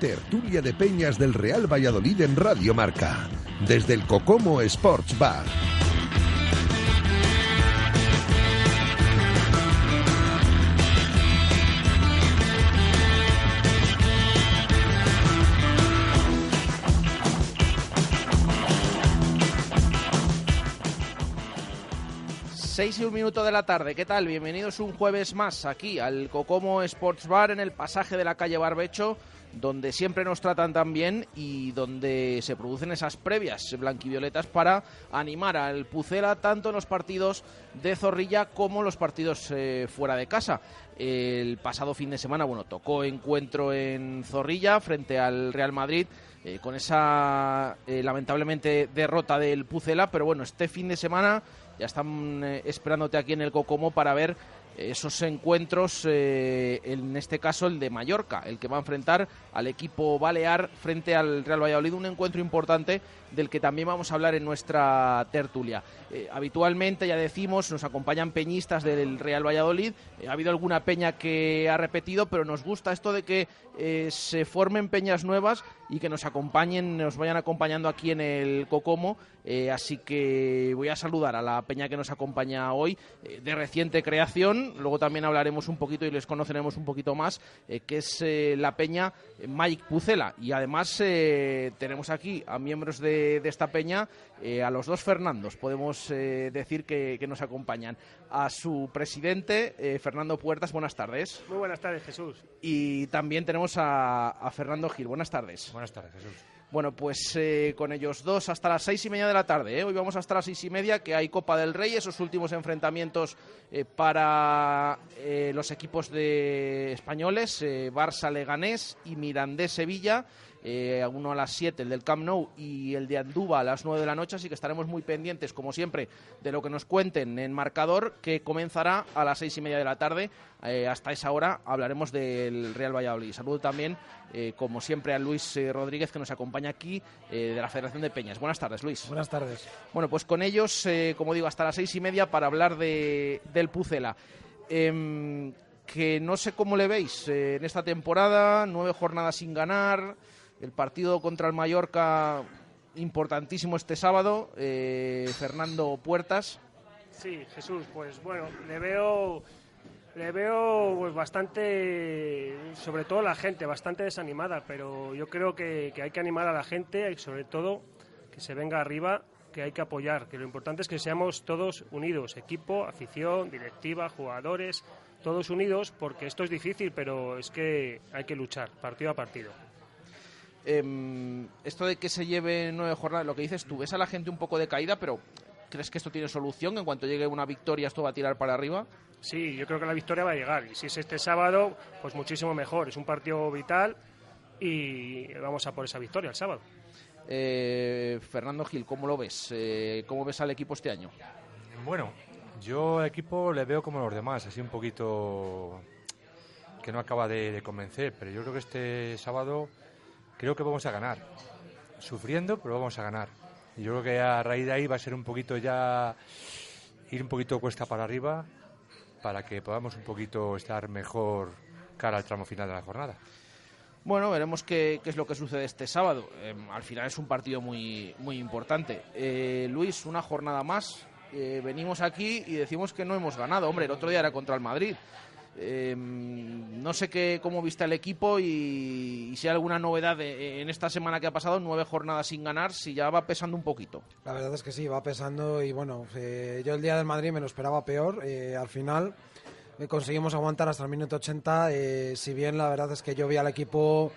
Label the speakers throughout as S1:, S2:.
S1: Tertulia de Peñas del Real Valladolid en Radio Marca. Desde el Cocomo Sports Bar.
S2: Seis y un minuto de la tarde, ¿qué tal? Bienvenidos un jueves más aquí al Cocomo Sports Bar en el pasaje de la calle Barbecho, donde siempre nos tratan tan bien y donde se producen esas previas blanquivioletas para animar al Pucela tanto en los partidos de Zorrilla como en los partidos eh, fuera de casa. El pasado fin de semana, bueno, tocó encuentro en Zorrilla frente al Real Madrid. eh, con esa eh, lamentablemente derrota del Pucela, pero bueno, este fin de semana ya están esperándote aquí en el Cocomo para ver esos encuentros, eh, en este caso el de Mallorca, el que va a enfrentar al equipo balear frente al Real Valladolid, un encuentro importante del que también vamos a hablar en nuestra tertulia. Eh, habitualmente, ya decimos, nos acompañan peñistas del Real Valladolid, Eh, ha habido alguna peña que ha repetido, pero nos gusta esto de que se formen peñas nuevas y que nos acompañen, nos vayan acompañando aquí en el Cocomo, así que voy a saludar a la peña que nos acompaña hoy, de reciente creación, luego también hablaremos un poquito y les conoceremos un poquito más, eh, que es eh, la peña eh, Mike Pucela. Y además eh, tenemos aquí a miembros de, de esta peña, eh, a los dos Fernandos, podemos eh, decir que, que nos acompañan. A su presidente, eh, Fernando Puertas, buenas tardes.
S3: Muy buenas tardes, Jesús.
S2: Y también tenemos a, a Fernando Gil, buenas tardes.
S3: Buenas tardes, Jesús.
S2: Bueno, pues eh, con ellos dos hasta las seis y media de la tarde. ¿eh? Hoy vamos hasta las seis y media, que hay Copa del Rey, esos últimos enfrentamientos eh, para eh, los equipos de españoles, eh, Barça Leganés y Mirandés Sevilla. Eh, uno a las 7, el del Camp Nou, y el de Andúba a las 9 de la noche, así que estaremos muy pendientes, como siempre, de lo que nos cuenten en marcador, que comenzará a las seis y media de la tarde. Eh, hasta esa hora hablaremos del Real Valladolid. Saludo también, eh, como siempre, a Luis Rodríguez, que nos acompaña aquí de la Federación de Peñas. Buenas tardes, Luis.
S3: Buenas tardes.
S2: Bueno, pues con ellos, eh, como digo, hasta las seis y media para hablar de, del Pucela. Em, que no sé cómo le veis eh, en esta temporada, nueve jornadas sin ganar, el partido contra el Mallorca importantísimo este sábado, eh, Fernando Puertas.
S3: Sí, Jesús, pues bueno, le veo, le veo pues bastante, sobre todo la gente, bastante desanimada, pero yo creo que, que hay que animar a la gente y sobre todo que se venga arriba, que hay que apoyar, que lo importante es que seamos todos unidos, equipo, afición, directiva, jugadores, todos unidos, porque esto es difícil, pero es que hay que luchar, partido a partido.
S2: Em, esto de que se lleve nueve jornadas, lo que dices tú, ves a la gente un poco decaída, pero ¿crees que esto tiene solución? En cuanto llegue una victoria, esto va a tirar para arriba.
S3: Sí, yo creo que la victoria va a llegar. Y si es este sábado, pues muchísimo mejor. Es un partido vital y vamos a por esa victoria el sábado.
S2: Eh, Fernando Gil, ¿cómo lo ves? Eh, ¿Cómo ves al equipo este año?
S4: Bueno, yo al equipo le veo como los demás, así un poquito que no acaba de, de convencer, pero yo creo que este sábado creo que vamos a ganar. Sufriendo, pero vamos a ganar. Yo creo que a raíz de ahí va a ser un poquito ya ir un poquito cuesta para arriba para que podamos un poquito estar mejor cara al tramo final de la jornada.
S2: Bueno, veremos qué, qué es lo que sucede este sábado. Eh, al final es un partido muy, muy importante. Eh, Luis, una jornada más. Eh, venimos aquí y decimos que no hemos ganado. Hombre, el otro día era contra el Madrid. Eh, no sé qué, cómo viste el equipo y, si hay alguna novedad de- en esta semana que ha pasado, nueve jornadas sin ganar, si ya va pesando un poquito.
S5: La verdad es que sí, va pesando y bueno, eh, yo el día del Madrid me lo esperaba peor. eh, al final eh, conseguimos aguantar hasta el minuto 80. eh, si bien la verdad es que yo vi al equipo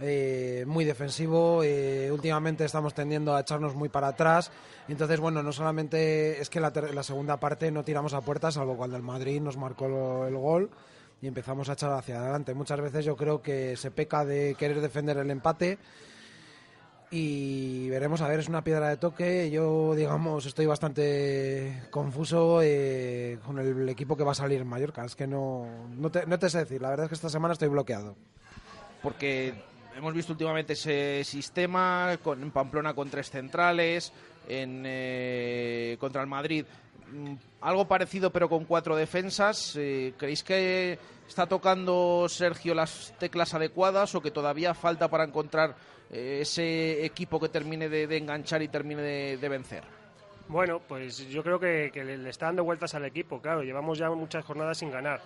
S5: eh, muy defensivo. eh, últimamente estamos tendiendo a echarnos muy para atrás. Entonces, bueno, no solamente es que la, la segunda parte no tiramos a puerta, salvo cuando el Madrid nos marcó el gol y empezamos a echar hacia adelante. Muchas veces yo creo que se peca de querer defender el empate y veremos a ver es una piedra de toque yo digamos estoy bastante confuso eh, con el equipo que va a salir en Mallorca es que no no te, no te sé decir la verdad es que esta semana estoy bloqueado
S2: porque hemos visto últimamente ese sistema con, en Pamplona con tres centrales, en, eh, contra el Madrid mm, algo parecido pero con cuatro defensas. Eh, ¿Creéis que está tocando Sergio las teclas adecuadas o que todavía falta para encontrar eh, ese equipo que termine de, enganchar y termine de, vencer?
S3: Bueno, pues yo creo que, le está dando vueltas al equipo, claro, llevamos ya muchas jornadas sin ganar.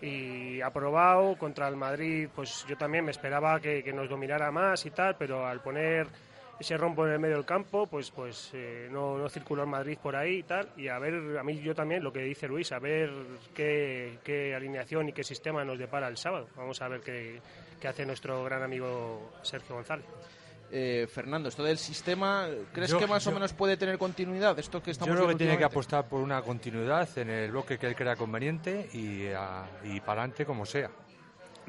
S3: Y ha probado contra el Madrid, pues yo también me esperaba que, que nos dominara más y tal, pero al poner ese rompo en el medio del campo, pues pues eh, no, no circuló el Madrid por ahí y tal. Y a ver, a mí yo también, lo que dice Luis, a ver qué, qué alineación y qué sistema nos depara el sábado. Vamos a ver qué, qué hace nuestro gran amigo Sergio González.
S2: Eh, Fernando, esto del sistema, ¿crees
S4: Yo-
S2: que más o menos puede tener continuidad? Esto que estamos
S4: Yo creo que tiene que apostar por una continuidad en el bloque que él crea conveniente y, a- y para adelante como sea.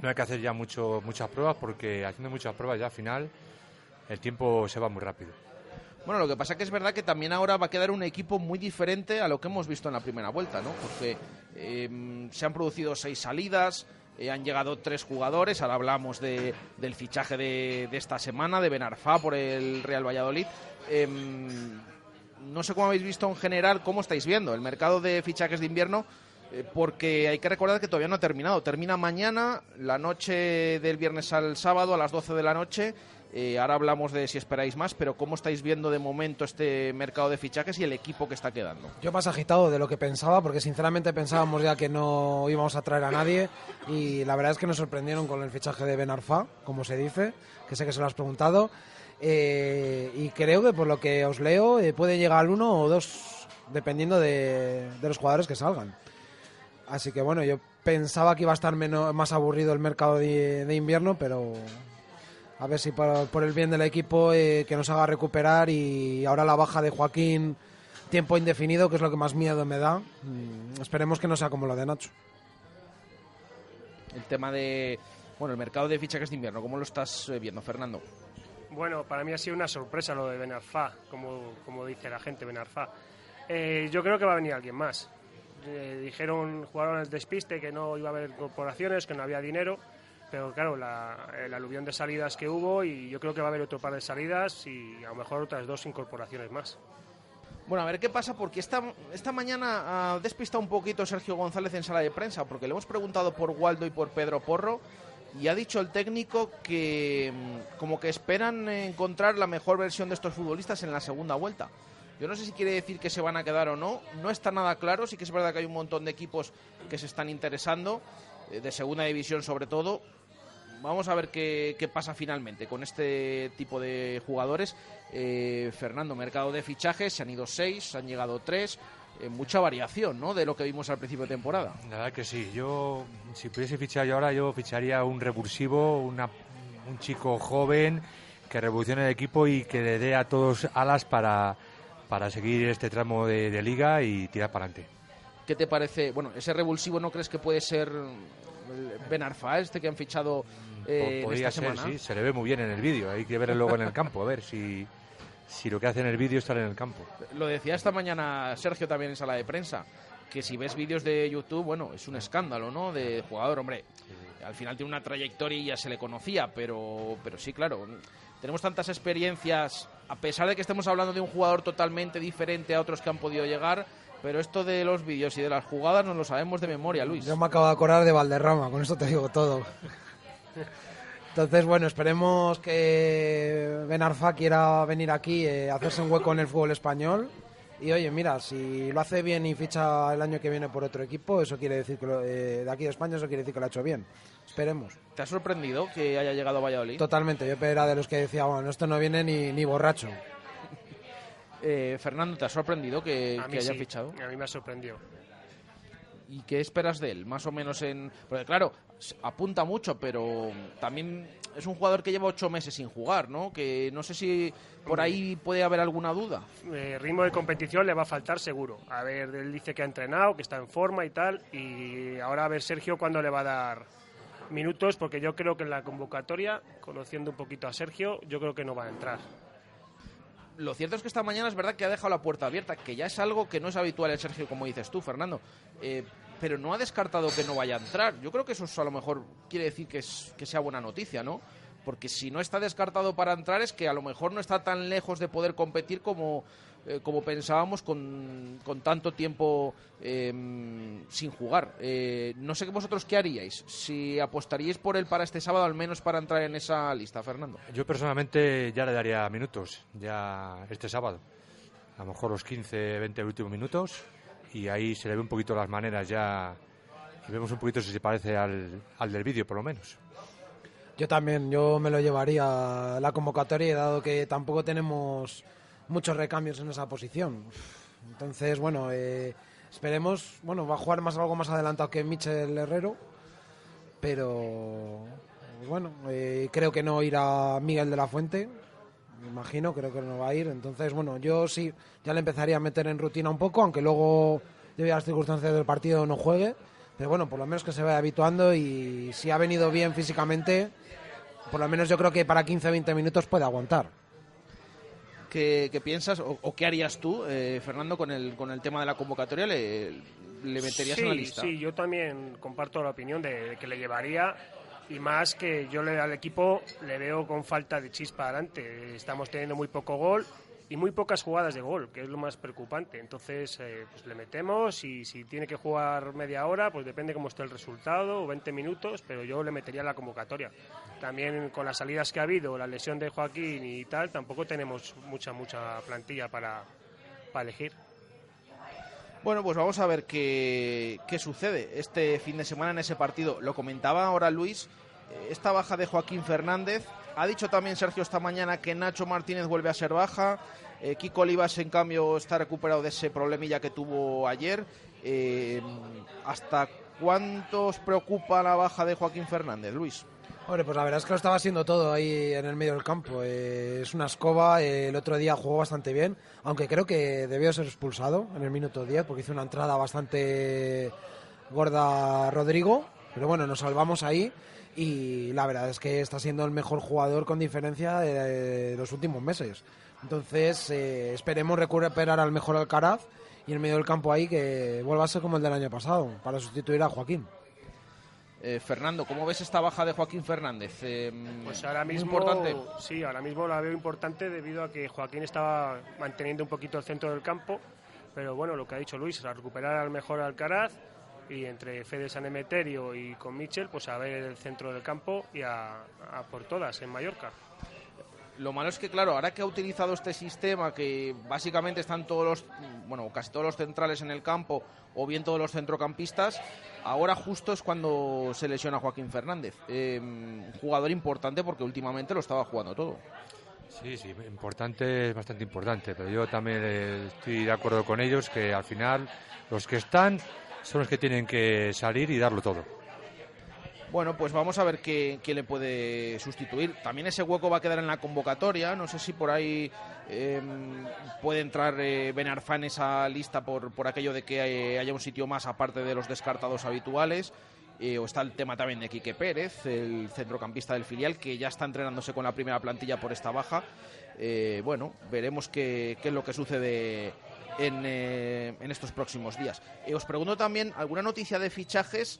S4: No hay que hacer ya mucho, muchas pruebas porque haciendo muchas pruebas ya al final el tiempo se va muy rápido.
S2: Bueno, lo que pasa que es verdad que también ahora va a quedar un equipo muy diferente a lo que hemos visto en la primera vuelta, ¿no? Porque eh, se han producido seis salidas, eh, han llegado tres jugadores, ahora hablamos de, del fichaje de, esta semana, de Benarfá por el Real Valladolid. Em, no sé cómo habéis visto en general, cómo estáis viendo el mercado de fichajes de invierno, eh, porque hay que recordar que todavía no ha terminado. Termina mañana, la noche del viernes al sábado, a las 12 de la noche. Eh, ahora hablamos de si esperáis más, pero ¿cómo estáis viendo de momento este mercado de fichajes y el equipo que está quedando?
S5: yo más agitado de lo que pensaba porque sinceramente pensábamos ya que no íbamos a traer a nadie y la verdad es que nos sorprendieron con el fichaje de Ben Arfa como se dice que sé que se lo has preguntado Eh, y creo que por lo que os leo eh, puede llegar uno o dos dependiendo de, los jugadores que salgan Así que bueno, yo pensaba que iba a estar menos, más aburrido el mercado de invierno, pero a ver si por, por el bien del equipo eh, que nos haga recuperar y ahora la baja de Joaquín, tiempo indefinido, que es lo que más miedo me da. Mm, esperemos que no sea como lo de Nacho.
S2: El tema de, bueno, el mercado de fichajes de invierno, ¿cómo lo estás eh, viendo, Fernando?
S3: Bueno, para mí ha sido una sorpresa lo de Benarfá, como, como dice la gente, Benarfá. Eh, yo creo que va a venir alguien más. Eh, dijeron, jugaron el despiste, que no iba a haber corporaciones, que no había dinero, pero claro, la, el aluvión de salidas que hubo y yo creo que va a haber otro par de salidas y a lo mejor otras dos incorporaciones más.
S2: Bueno, a ver qué pasa, porque esta, esta mañana ha despistado un poquito Sergio González en sala de prensa, porque le hemos preguntado por Waldo y por Pedro Porro, y ha dicho el técnico que mm, como que esperan encontrar la mejor versión de estos futbolistas en la segunda vuelta. Yo no sé si quiere decir que se van a quedar o no, no está nada claro, sí que es verdad que hay un montón de equipos que se están interesando, eh, de segunda división sobre todo. Vamos a ver qué, qué pasa finalmente con este tipo de jugadores. Eh, Fernando, mercado de fichajes, se han ido seis, se han llegado tres, eh, mucha variación ¿no? de lo que vimos al principio de temporada.
S4: La verdad que sí. Yo, si pudiese fichar yo ahora, yo ficharía un revulsivo, una- un chico joven que revolucione el equipo y que le dé a todos alas para, para seguir este tramo de, de liga y tirar para adelante.
S2: ¿Qué te parece? Bueno, ese revulsivo no crees que puede ser Ben Arfa, este que han fichado eh, en
S4: Podría
S2: esta
S4: ser,
S2: semana?
S4: sí. Se le ve muy bien en el vídeo. Hay que verlo luego en el campo, a ver si, si lo que hace en el vídeo está en el campo.
S2: Lo decía esta mañana Sergio también en sala de prensa, que si ves vídeos de YouTube, bueno, es un escándalo, ¿no? De jugador, hombre, al final tiene una trayectoria y ya se le conocía, pero, pero sí, claro, tenemos tantas experiencias, a pesar de que estemos hablando de un jugador totalmente diferente a otros que han podido llegar, pero esto de los vídeos y de las jugadas nos lo sabemos de memoria, Luis.
S5: Yo me acabo de acordar de Valderrama, con esto te digo todo. Entonces, bueno, esperemos que Ben Arfa quiera venir aquí, eh, hacerse un hueco en el fútbol español. Y oye, mira, si lo hace bien y ficha el año que viene por otro equipo, eso quiere decir que lo- eh, de aquí de España, eso quiere decir que lo ha hecho bien. Esperemos.
S2: ¿Te ha sorprendido que haya llegado a Valladolid?
S5: Totalmente, yo era de los que decía, bueno, esto no viene ni, ni borracho.
S2: Eh, Fernando, ¿te ha sorprendido que, haya
S3: sí,
S2: fichado?
S3: a mí me ha sorprendido.
S2: ¿Y qué esperas de él? Más o menos en... Porque claro, apunta mucho, pero también es un jugador que lleva ocho meses sin jugar, ¿no? Que no sé si por ahí puede haber alguna duda.
S3: Eh, ritmo de competición le va a faltar seguro. A ver, él dice que ha entrenado, que está en forma y tal, y ahora a ver Sergio cuándo le va a dar minutos, porque yo creo que en la convocatoria, conociendo un poquito a Sergio, yo creo que no va a entrar
S2: lo cierto es que esta mañana es verdad que ha dejado la puerta abierta, que ya es algo que no es habitual en Sergio, como dices tú, Fernando. Eh, pero no ha descartado que no vaya a entrar. Yo creo que eso a lo mejor quiere decir que, es, que sea buena noticia, ¿no? Porque si no está descartado para entrar es que a lo mejor no está tan lejos de poder competir como, eh, como pensábamos con, con tanto tiempo em, sin jugar. Eh, no sé vosotros qué haríais, si apostaríais por él para este sábado, al menos para entrar en esa lista, Fernando.
S4: Yo personalmente ya le daría minutos, ya este sábado. A lo mejor los 15, 20 últimos minutos y ahí se le ve un poquito las maneras ya vemos un poquito si se parece al, al del vídeo por lo menos.
S5: Yo también, yo me lo llevaría a la convocatoria dado que tampoco tenemos muchos recambios en esa posición. Entonces, bueno, eh, esperemos, bueno, va a jugar más algo más adelantado que Michel Herrero, pero bueno, eh, creo que no irá Miguel de la Fuente, me imagino, creo que no va a ir. Entonces, bueno, yo sí, ya le empezaría a meter en rutina un poco, aunque luego, debido a las circunstancias del partido, no juegue. Pero bueno, por lo menos que se vaya habituando y si ha venido bien físicamente, por lo menos yo creo que para 15-20 minutos puede aguantar.
S2: ¿Qué, piensas o, qué harías tú, eh, Fernando, con el, con el tema de la convocatoria? ¿Le, le meterías en la lista?
S3: Sí, yo también comparto la opinión de que le llevaría y más que yo le, al equipo le veo con falta de chispa adelante. Estamos teniendo muy poco gol y muy pocas jugadas de gol, que es lo más preocupante. Entonces, eh, pues le metemos y si tiene que jugar media hora, pues depende cómo esté el resultado, o 20 minutos, pero yo le metería la convocatoria. También con las salidas que ha habido, la lesión de Joaquín y tal, tampoco tenemos mucha, mucha plantilla para, para elegir.
S2: Bueno, pues vamos a ver qué, qué sucede este fin de semana en ese partido. Lo comentaba ahora Luis, eh, esta baja de Joaquín Fernández. Ha dicho también Sergio esta mañana que Nacho Martínez vuelve a ser baja. Eh, Kiko Olivas, en cambio, está recuperado de ese problemilla que tuvo ayer. Eh, ¿Hasta cuánto os preocupa la baja de Joaquín Fernández, Luis?
S5: Hombre, pues la verdad es que lo estaba haciendo todo ahí en el medio del campo. Eh, es una escoba, eh, el otro día jugó bastante bien, aunque creo que debió ser expulsado en el minuto 10 porque hizo una entrada bastante gorda Rodrigo. Pero bueno, nos salvamos ahí y la verdad es que está siendo el mejor jugador con diferencia de, los últimos meses. Entonces, eh, esperemos recuperar al mejor Alcaraz y en el medio del campo ahí que vuelva a ser como el del año pasado, para sustituir a Joaquín.
S2: Eh, Fernando, ¿cómo ves esta baja de Joaquín Fernández? Eh,
S3: pues ahora mismo, importante. sí, ahora mismo la veo importante debido a que Joaquín estaba manteniendo un poquito el centro del campo, pero bueno, lo que ha dicho Luis, recuperar al mejor Alcaraz y entre Fede San Emeterio y con Michel, pues a ver el centro del campo y a por todas en Mallorca.
S2: Lo malo es que, claro, ahora que ha utilizado este sistema, que básicamente están todos los, bueno, casi todos los centrales en el campo, o bien todos los centrocampistas, ahora justo es cuando se lesiona Joaquín Fernández. Eh, un jugador importante porque últimamente lo estaba jugando todo.
S4: Sí, sí, importante, es bastante importante, pero yo también estoy de acuerdo con ellos que al final los que están son los que tienen que salir y darlo todo.
S2: Bueno, pues vamos a ver qué, le puede sustituir. También ese hueco va a quedar en la convocatoria. No sé si por ahí em, puede entrar eh, Benarfa en esa lista por, por aquello de que eh, haya un sitio más aparte de los descartados habituales. Eh, o está el tema también de Quique Pérez, el centrocampista del filial, que ya está entrenándose con la primera plantilla por esta baja. bueno, veremos qué, qué, es lo que sucede en, en estos próximos días. os pregunto también, ¿alguna noticia de fichajes?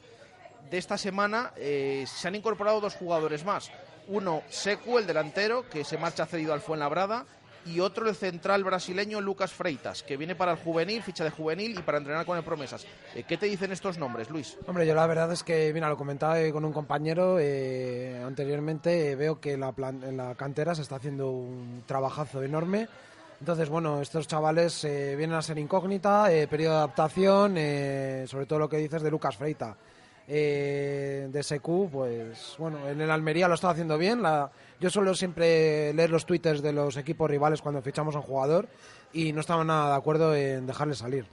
S2: de esta semana eh, se han incorporado dos jugadores más. Uno, Secu, el delantero, que se marcha cedido al Fuenlabrada, y otro, el central brasileño Lucas Freitas, que viene para el juvenil, ficha de juvenil y para entrenar con el Promesas. Eh, ¿Qué te dicen estos nombres, Luis?
S5: Hombre, yo la verdad es que, mira, lo comentaba con un compañero eh, anteriormente, veo que la en la cantera se está haciendo un trabajazo enorme. Entonces, bueno, estos chavales vienen a ser incógnita, periodo de adaptación, sobre todo lo que dices de Lucas Freitas eh, de SQ, pues bueno, en el Almería lo está haciendo bien. La, yo suelo siempre leer los twitters de los equipos rivales cuando fichamos a un jugador y no estaba nada de acuerdo en dejarle salir.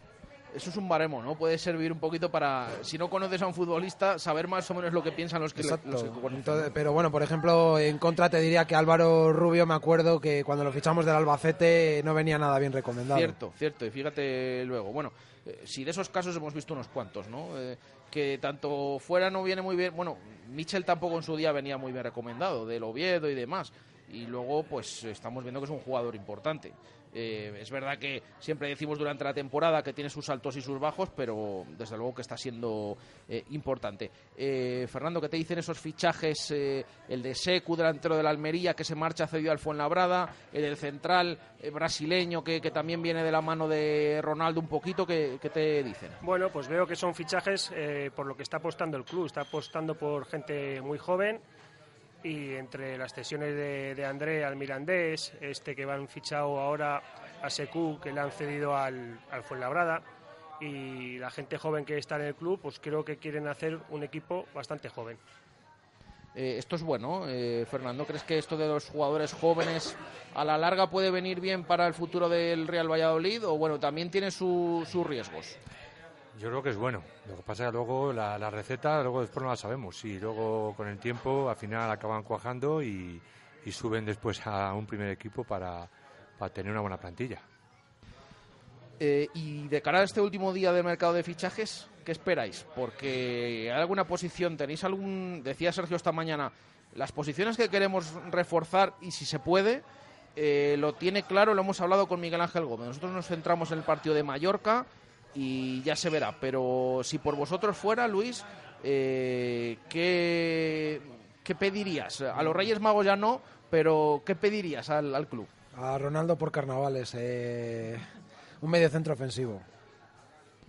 S2: Eso es un baremo, ¿no? Puede servir un poquito para, si no conoces a un futbolista, saber más o menos lo que piensan los que,
S5: Exacto.
S2: los que conocen,
S5: Entonces,
S2: ¿no?
S5: pero bueno, por ejemplo, en contra te diría que Álvaro Rubio, me acuerdo que cuando lo fichamos del Albacete no venía nada bien recomendado.
S2: Cierto, cierto. Y fíjate luego, bueno, eh, si de esos casos hemos visto unos cuantos, ¿no? Eh, que tanto fuera no viene muy bien. Bueno, Michel tampoco en su día venía muy bien recomendado, del Oviedo y demás. Y luego, pues estamos viendo que es un jugador importante. Eh, es verdad que siempre decimos durante la temporada que tiene sus altos y sus bajos, pero desde luego que está siendo eh, importante. Eh, Fernando, ¿qué te dicen esos fichajes? eh, el de Secu, delantero de la Almería, que se marcha cedido al Fuenlabrada, el del central brasileño, que, que también viene de la mano de Ronaldo un poquito, ¿qué, qué te dicen?
S3: Bueno, pues veo que son fichajes por lo que está apostando el club. Está apostando por gente muy joven y entre las cesiones de, André al Mirandés, este que van fichado ahora a Secu, que le han cedido al, al Fuenlabrada, y la gente joven que está en el club, pues creo que quieren hacer un equipo bastante joven.
S2: Eh, esto es bueno, eh, Fernando. ¿Crees que esto de los jugadores jóvenes a la larga puede venir bien para el futuro del Real Valladolid o bueno, también tiene su- sus riesgos?
S4: Yo creo que es bueno. Lo que pasa es que luego la, la receta, luego después no la sabemos. Y luego con el tiempo al final acaban cuajando y, y suben después a un primer equipo para, para tener una buena plantilla.
S2: Eh, y de cara a este último día de mercado de fichajes, ¿qué esperáis? Porque hay alguna posición, tenéis algún, decía Sergio esta mañana, las posiciones que queremos reforzar y si se puede, eh, lo tiene claro, lo hemos hablado con Miguel Ángel Gómez. Nosotros nos centramos en el partido de Mallorca y ya se verá. Pero si por vosotros fuera, Luis, eh, ¿qué, qué pedirías? A los Reyes Magos ya no, pero ¿qué pedirías al, al club?
S5: A Ronaldo por carnavales, eh, un medio centro ofensivo.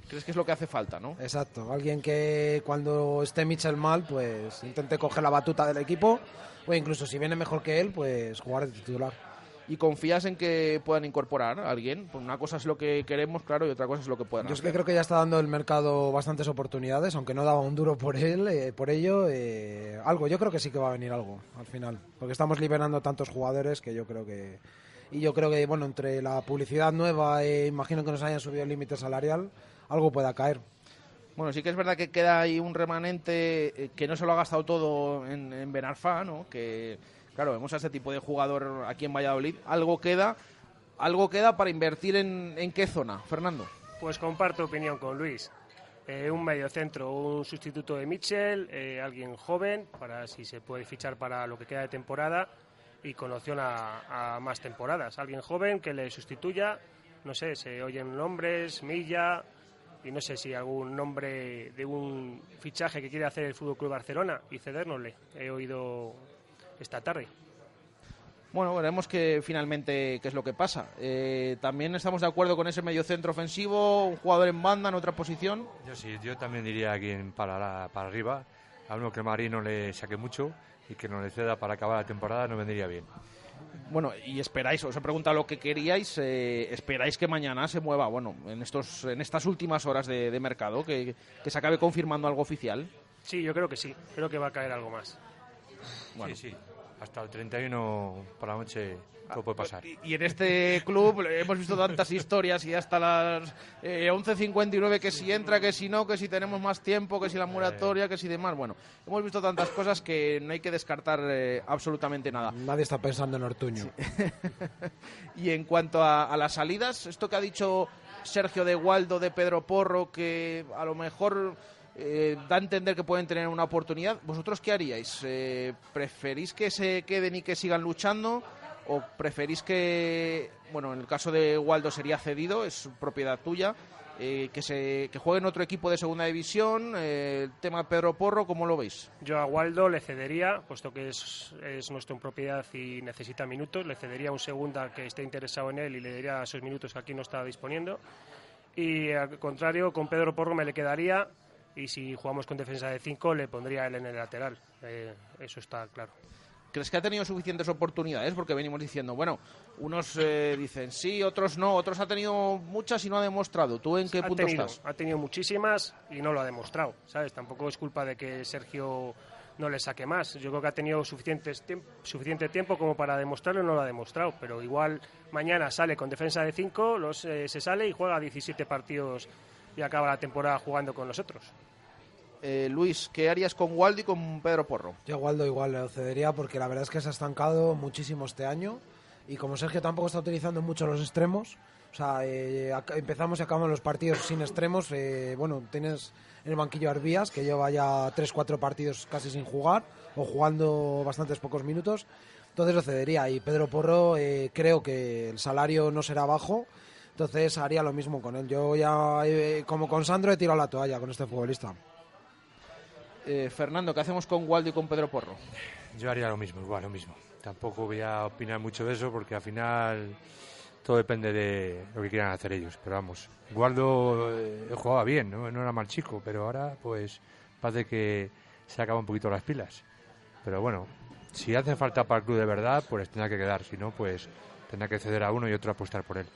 S2: ¿Crees que es lo que hace falta, no?
S5: Exacto, alguien que cuando esté Mitchell mal, pues intente coger la batuta del equipo, o incluso si viene mejor que él, pues jugar de titular.
S2: Y confías en que puedan incorporar a alguien. Pues una cosa es lo que queremos, claro, y otra cosa es lo que puedan
S5: Yo es que creo que ya está dando el mercado bastantes oportunidades, aunque no daba un duro por él, eh, por ello, eh, algo, yo creo que sí que va a venir algo al final, porque estamos liberando tantos jugadores que yo creo que y yo creo que bueno, entre la publicidad nueva e imagino que nos hayan subido el límite salarial, algo pueda caer.
S2: Bueno, sí que es verdad que queda ahí un remanente eh, que no se lo ha gastado todo en, en Benarfa, ¿no? Que, claro, vemos a este tipo de jugador aquí en Valladolid. Algo queda, algo queda para invertir en, en qué zona, Fernando.
S3: Pues comparto opinión con Luis. Eh, un medio centro, un sustituto de Mitchell, eh, alguien joven, para si se puede fichar para lo que queda de temporada y con opción a, más temporadas. Alguien joven que le sustituya, no sé, se oyen nombres, Milla, y no sé si algún nombre de un fichaje que quiere hacer el Fútbol Club Barcelona y cedérnosle. He oído esta tarde.
S2: Bueno, veremos que finalmente qué es lo que pasa. Eh, también estamos de acuerdo con ese medio centro ofensivo, un jugador en banda en otra posición.
S4: Yo sí, yo también diría a quien para, la- para arriba, a uno que el Madrid no le saque mucho y que no le ceda para acabar la temporada, no vendría bien.
S2: Bueno, y esperáis, os he preguntado lo que queríais, eh, esperáis que mañana se mueva, bueno, en estos en estas últimas horas de, de mercado, que, que se acabe confirmando algo oficial.
S3: Sí, yo creo que sí. Creo que va a caer algo más.
S2: Bueno.
S4: Sí, sí, hasta el 31 por la noche todo puede pasar.
S2: Y, y en este club hemos visto tantas historias y hasta las eh, 11.59 que si entra, que si no, que si tenemos más tiempo, que si la moratoria, que si demás. Bueno, hemos visto tantas cosas que no hay que descartar eh, absolutamente nada.
S5: Nadie está pensando en Ortuño.
S2: Y en cuanto a, a las salidas, esto que ha dicho Sergio de Waldo, de Pedro Porro, que a lo mejor eh, da a entender que pueden tener una oportunidad, ¿vosotros qué haríais? Eh, ¿Preferís que se queden y que sigan luchando? ¿O preferís que, bueno, en el caso de Waldo sería cedido, es propiedad tuya, eh, que, se, que juegue en otro equipo de segunda división? El tema de Pedro Porro, ¿cómo lo veis?
S3: Yo a Waldo le cedería, puesto que es, es nuestro en propiedad y necesita minutos, le cedería a un segunda que esté interesado en él y le daría esos minutos que aquí no está disponiendo. Y al contrario, con Pedro Porro me le quedaría y si jugamos con defensa de 5 le pondría él en el lateral. Eh, eso está claro.
S2: ¿Crees que ha tenido suficientes oportunidades? Porque venimos diciendo, bueno, unos eh, dicen sí, otros no, otros ha tenido muchas y no ha demostrado. ¿Tú en qué
S3: ha
S2: punto
S3: tenido,
S2: estás?
S3: Ha tenido muchísimas y no lo ha demostrado, ¿sabes? Tampoco es culpa de que Sergio no le saque más. Yo creo que ha tenido suficientes tiemp- suficiente tiempo como para demostrarlo y no lo ha demostrado. Pero igual mañana sale con defensa de 5, se sale y juega 17 partidos y acaba la temporada jugando con nosotros.
S2: Eh, Luis, ¿qué harías con Waldo y con Pedro Porro?
S5: Yo Waldo igual le cedería porque la verdad es que se ha estancado muchísimo este año y como Sergio tampoco está utilizando mucho los extremos, o sea, eh, empezamos y acabamos los partidos sin extremos, eh, bueno, tienes en el banquillo Arbías que lleva ya 3-4 partidos casi sin jugar o jugando bastantes pocos minutos, entonces lo cedería y Pedro Porro creo que el salario no será bajo, entonces haría lo mismo con él. Yo ya, como con Sandro, he tirado la toalla con este futbolista.
S2: Eh, Fernando, ¿qué hacemos con Waldo y con Pedro Porro?
S4: Yo haría lo mismo, igual, lo mismo. Tampoco voy a opinar mucho de eso porque al final todo depende de lo que quieran hacer ellos. Pero vamos, Waldo eh, jugaba bien, ¿no? no era mal chico, pero ahora pues parece que se acaba un poquito las pilas. Pero bueno, si hace falta para el club de verdad, pues tendrá que quedar. Si no, pues tendrá que ceder a uno y otro apostar por él.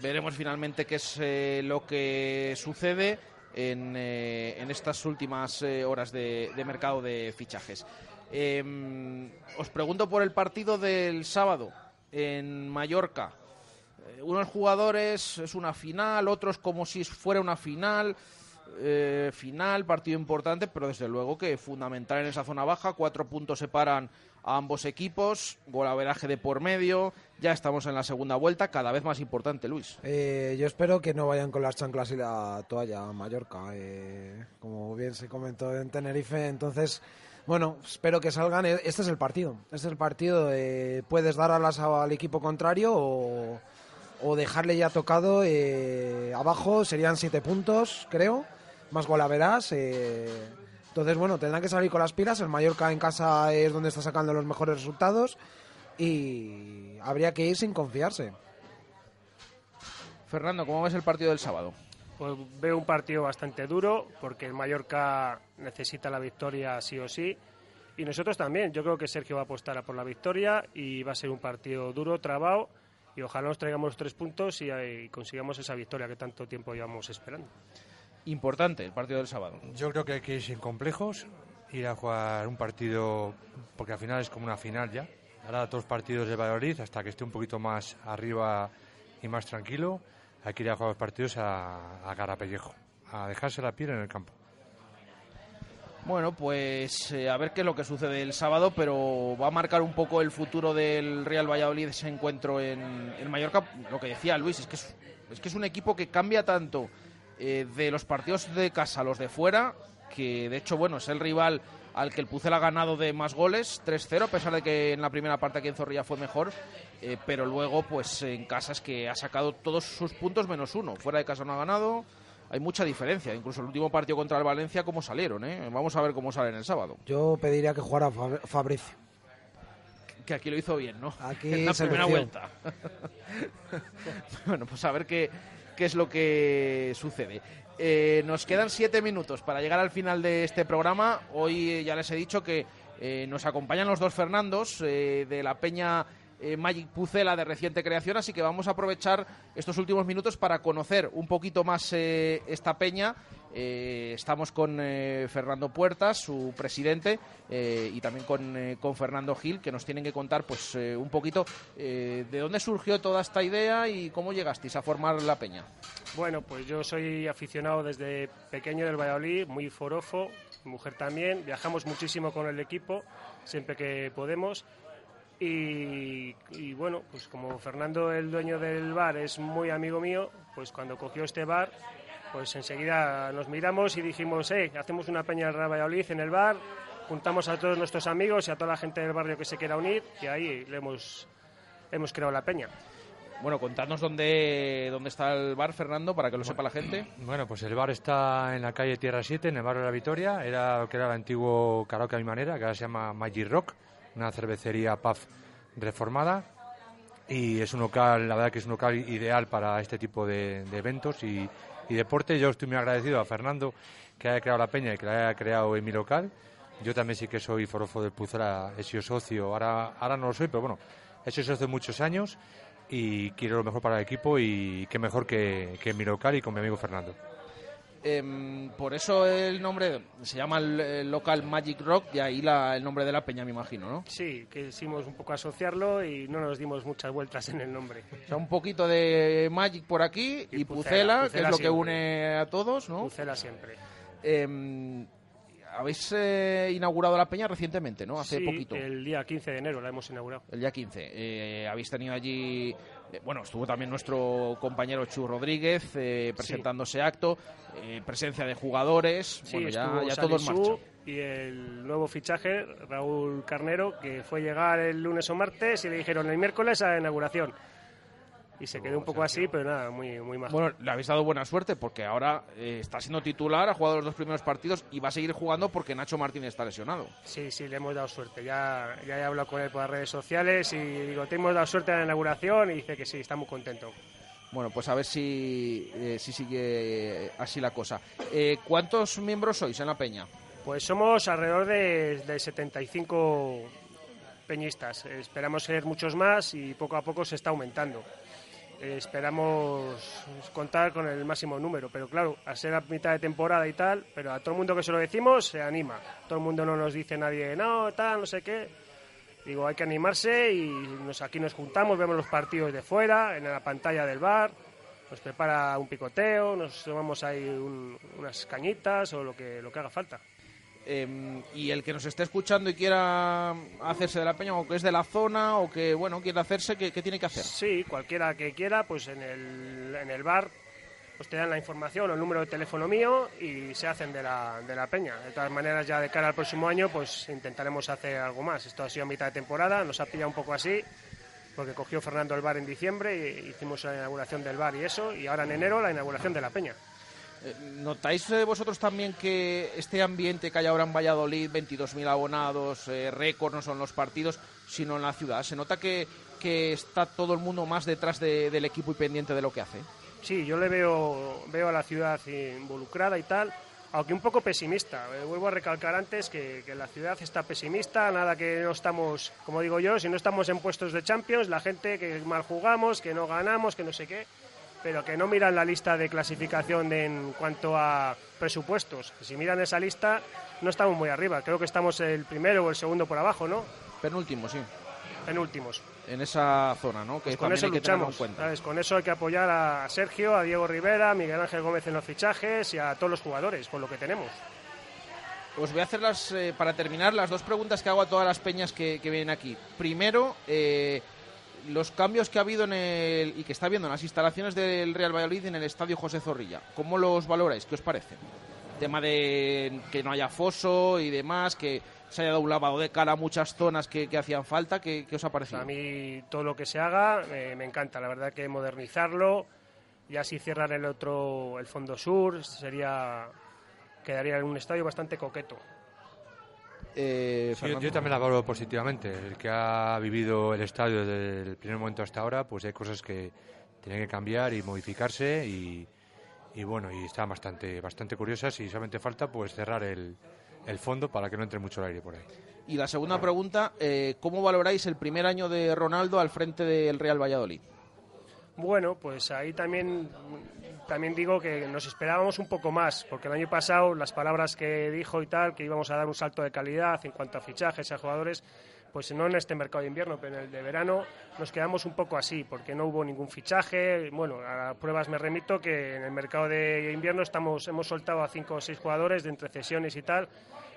S2: Veremos finalmente qué es eh, lo que sucede en, eh, en estas últimas eh, horas de, mercado de fichajes. Em, os pregunto por el partido del sábado en Mallorca. Eh, unos jugadores es una final, otros como si fuera una final. final, partido importante, pero desde luego que fundamental en esa zona baja. Cuatro puntos separan a ambos equipos, golaveraje de por medio, ya estamos en la segunda vuelta, cada vez más importante, Luis.
S5: Eh, yo espero que no vayan con las chanclas y la toalla a Mallorca, eh, como bien se comentó en Tenerife, entonces... Bueno, espero que salgan. Eh, este es el partido. Este es el partido. puedes dar alas al equipo contrario o, dejarle ya tocado abajo. Serían siete puntos, creo. Más golaveras. Eh, entonces, bueno, tendrán que salir con las pilas. El Mallorca en casa es donde está sacando los mejores resultados y habría que ir sin confiarse.
S2: Fernando, ¿cómo ves el partido del sábado?
S3: Pues veo un partido bastante duro porque el Mallorca necesita la victoria sí o sí y nosotros también. Yo creo que Sergio va a apostar por la victoria y va a ser un partido duro, trabado y ojalá nos traigamos los tres puntos y, y consigamos esa victoria que tanto tiempo llevamos esperando
S2: importante el partido del sábado.
S4: Yo creo que hay que ir sin complejos, ir a jugar un partido, porque al final es como una final ya. Ahora todos los partidos de Valladolid, hasta que esté un poquito más arriba y más tranquilo, hay que ir a jugar los partidos a, a pellejo, a dejarse la piel en el campo.
S2: Bueno, pues eh, a ver qué es lo que sucede el sábado, pero va a marcar un poco el futuro del Real Valladolid ese encuentro en, en Mallorca. Lo que decía Luis, es que es que es un equipo que cambia tanto eh, de los partidos de casa los de fuera, que de hecho, bueno, es el rival al que el Pucel ha ganado de más goles, 3-0, a pesar de que en la primera parte aquí en Zorrilla fue mejor, eh, pero luego, pues en casa es que ha sacado todos sus puntos menos uno. Fuera de casa no ha ganado, hay mucha diferencia. Incluso el último partido contra el Valencia, cómo salieron, ¿eh? Vamos a ver cómo salen el sábado.
S5: Yo pediría que jugara Fabricio.
S2: Que aquí lo hizo bien, ¿no?
S5: Aquí
S2: en la primera vuelta. bueno, pues a ver qué qué es lo que sucede. Eh, nos quedan siete minutos para llegar al final de este programa. Hoy eh, ya les he dicho que eh, nos acompañan los dos Fernandos de la Peña Magic Pucela de reciente creación, así que vamos a aprovechar estos últimos minutos para conocer un poquito más esta peña eh, estamos con eh, Fernando Puertas, su presidente, eh, y también con, Fernando Gil, que nos tienen que contar pues un poquito de dónde surgió toda esta idea y cómo llegasteis a formar la peña.
S3: Bueno, pues yo soy aficionado desde pequeño del Valladolid, muy forofo, mujer también, viajamos muchísimo con el equipo, siempre que podemos. Y, y, bueno, pues como Fernando, el dueño del bar, es muy amigo mío, pues cuando cogió este bar, pues enseguida nos miramos y dijimos, eh, hacemos una peña del Real Valladolid en el bar, juntamos a todos nuestros amigos y a toda la gente del barrio que se quiera unir y ahí le hemos, hemos creado la peña.
S2: Bueno, contadnos dónde, dónde está el bar, Fernando, para que lo sepa la gente.
S4: Bueno, pues el bar está en la calle Tierra 7, en el barrio de la Victoria. Era lo que era el antiguo karaoke a mi manera, que ahora se llama Magic Rock, una cervecería PAF reformada. Y es un local, la verdad que es un local ideal para este tipo de eventos y, y deporte. Yo estoy muy agradecido a Fernando que haya creado la peña y que la haya creado en mi local. Yo también sí que soy forofo del Pucela, he sido socio, ahora, ahora no lo soy, pero bueno, he sido socio muchos años y quiero lo mejor para el equipo y qué mejor que, que en mi local y con mi amigo Fernando.
S2: Em, por eso el nombre se llama el, local Magic Rock y ahí la, el nombre de la peña, me imagino, ¿no?
S3: Sí, quisimos un poco asociarlo y no nos dimos muchas vueltas en el nombre.
S2: O sea, un poquito de Magic por aquí y, Pucela, que es lo que une a todos, ¿no?
S3: Pucela siempre.
S2: Em, habéis eh, inaugurado la peña recientemente, ¿no? Hace
S3: sí,
S2: poquito.
S3: el día 15 de enero la hemos inaugurado.
S2: El día 15. Eh, habéis tenido allí bueno, estuvo también nuestro compañero Chu Rodríguez eh, presentándose acto, eh, presencia de jugadores, bueno, ya, ya todo en marcha.
S3: Y el nuevo fichaje, Raúl Carnero, que fue llegar el lunes o martes y le dijeron el miércoles a la inauguración y se quedó un poco así, pero nada, muy, muy majo.
S2: Bueno, le habéis dado buena suerte porque ahora eh, está siendo titular, ha jugado los dos primeros partidos y va a seguir jugando porque Nacho Martínez está lesionado.
S3: Sí, sí, le hemos dado suerte. Ya, ya he hablado con él por las redes sociales y digo, te hemos dado suerte en la inauguración y dice que sí, está muy contento.
S2: Bueno, pues a ver si, eh, si sigue así la cosa. Eh, ¿Cuántos miembros sois en la peña?
S3: Pues somos alrededor de, de 75 peñistas. Esperamos ser muchos más y poco a poco se está aumentando. Eh, esperamos contar con el máximo número, pero claro, a ser a mitad de temporada y tal, pero a todo el mundo que se lo decimos se anima. Todo el mundo no nos dice nadie, no, tal, no sé qué. Digo, hay que animarse y nos, aquí nos juntamos, vemos los partidos de fuera, en la pantalla del bar, nos prepara un picoteo, nos tomamos ahí unas cañitas o lo que, lo que haga falta.
S2: Em, y el que nos esté escuchando y quiera hacerse de la peña o que es de la zona o que bueno quiere hacerse, ¿qué, tiene que hacer?
S3: Sí, cualquiera que quiera, pues en el, en el bar pues te dan la información o el número de teléfono mío y se hacen de la, de la peña. De todas maneras, ya de cara al próximo año, pues intentaremos hacer algo más. Esto ha sido a mitad de temporada, nos ha pillado un poco así, porque cogió Fernando el bar en diciembre y hicimos la inauguración del bar y eso, y ahora en enero la inauguración de la peña.
S2: Eh, ¿Notáis eh, vosotros también que este ambiente que hay ahora en Valladolid, 22.000 abonados, eh, récord no son los partidos, sino en la ciudad? ¿Se nota que, que está todo el mundo más detrás del equipo y pendiente de lo que hace?
S3: Sí, yo le veo, veo a la ciudad involucrada y tal, aunque un poco pesimista. vuelvo a recalcar antes que, que, la ciudad está pesimista, nada que no estamos, como digo yo, si no estamos en puestos de Champions, la gente que mal jugamos, que no ganamos, que no sé qué pero que no miran la lista de clasificación en cuanto a presupuestos. Si miran esa lista, no estamos muy arriba. Creo que estamos el primero o el segundo por abajo, ¿no?
S2: Penúltimo, sí.
S3: Penúltimos.
S2: En esa zona, ¿no?
S3: Que pues con eso luchamos. Con eso hay que apoyar a Sergio, a Diego Rivera, a Miguel Ángel Gómez en los fichajes y a todos los jugadores, con lo que tenemos.
S2: Os voy a hacer las, eh, para terminar las dos preguntas que hago a todas las peñas que, vienen aquí. Primero, eh, los cambios que ha habido en el, y que está habiendo en las instalaciones del Real Valladolid en el Estadio José Zorrilla, ¿cómo los valoráis? ¿Qué os parece? tema de que no haya foso y demás, que se haya dado un lavado de cara a muchas zonas que, hacían falta, ¿qué, os ha parecido?
S3: A mí todo lo que se haga me encanta, la verdad que modernizarlo y así cerrar el otro, el fondo sur, sería quedaría en un estadio bastante coqueto.
S4: Eh, yo, también la valoro positivamente. El que ha vivido el estadio desde el primer momento hasta ahora, pues hay cosas que tienen que cambiar y modificarse y, bueno, y están bastante, bastante curiosas y solamente falta pues cerrar el, el fondo para que no entre mucho el aire por ahí.
S2: Y la segunda pregunta, eh, ¿cómo valoráis el primer año de Ronaldo al frente del Real Valladolid?
S3: Bueno, pues ahí también también digo que nos esperábamos un poco más, porque el año pasado las palabras que dijo y tal, que íbamos a dar un salto de calidad en cuanto a fichajes, a jugadores, pues no en este mercado de invierno, pero en el de verano nos quedamos un poco así, porque no hubo ningún fichaje. Bueno, a pruebas me remito que en el mercado de invierno estamos, hemos soltado a cinco o seis jugadores de entre cesiones y tal,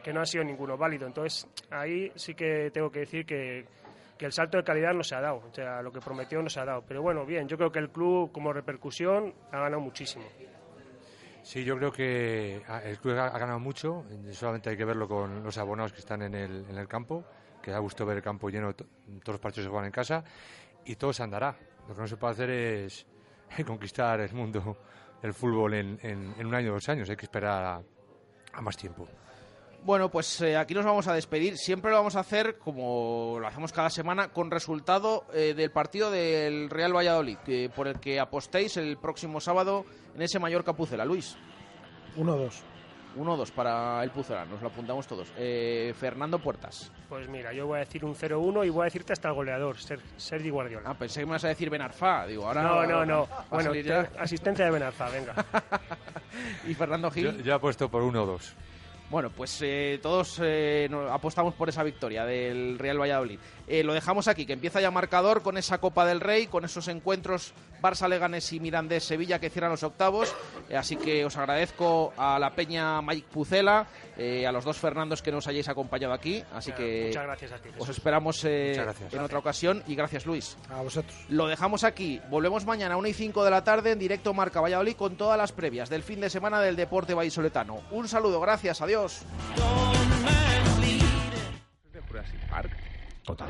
S3: que no ha sido ninguno válido. Entonces ahí sí que tengo que decir que que el salto de calidad no se ha dado, o sea, lo que prometió no se ha dado. Pero bueno, bien, yo creo que el club como repercusión ha ganado muchísimo.
S4: Sí, yo creo que ah, el club ha ganado mucho, solamente hay que verlo con los abonados que están en el, en el campo, que da gusto ver el campo lleno, todos los partidos se juegan en casa, y todo se andará. Lo que no se puede hacer es conquistar el mundo del fútbol en, en, un año o dos años, hay que esperar a más tiempo.
S2: Bueno, pues eh, aquí nos vamos a despedir. Siempre lo vamos a hacer, como lo hacemos cada semana, con resultado eh, del partido del Real Valladolid, que, por el que apostéis el próximo sábado en ese mayor Pucela. Luis.
S5: 1-2.
S2: 1-2 para el Pucela, nos lo apuntamos todos. Eh, Fernando Puertas.
S3: Pues mira, yo voy a decir un 0-1 y voy a decirte hasta el goleador, Sergi Guardiola.
S2: Ah, pensé que me vas a decir Benarfa. Digo, ahora
S3: no, no, no. Bueno, asistencia de Benarfa, venga.
S2: y Fernando Gil.
S4: Yo, yo apuesto por uno o dos.
S2: Bueno, pues eh, todos eh, apostamos por esa victoria del Real Valladolid. Eh, lo dejamos aquí, que empieza ya marcador con esa Copa del Rey, con esos encuentros Barça, Leganés y Mirandés Sevilla que cierran los octavos. Eh, así que os agradezco a la Peña Mike Pucela, eh, a los dos Fernandos que nos hayáis acompañado aquí. Así que
S3: Muchas gracias a ti.
S2: os esperamos eh,
S4: gracias.
S2: en otra ocasión y gracias Luis.
S5: A vosotros.
S2: Lo dejamos aquí. Volvemos mañana a 1 y 5 de la tarde en directo Marca Valladolid con todas las previas del fin de semana del deporte vallisoletano. Un saludo, gracias, adiós.
S6: Total.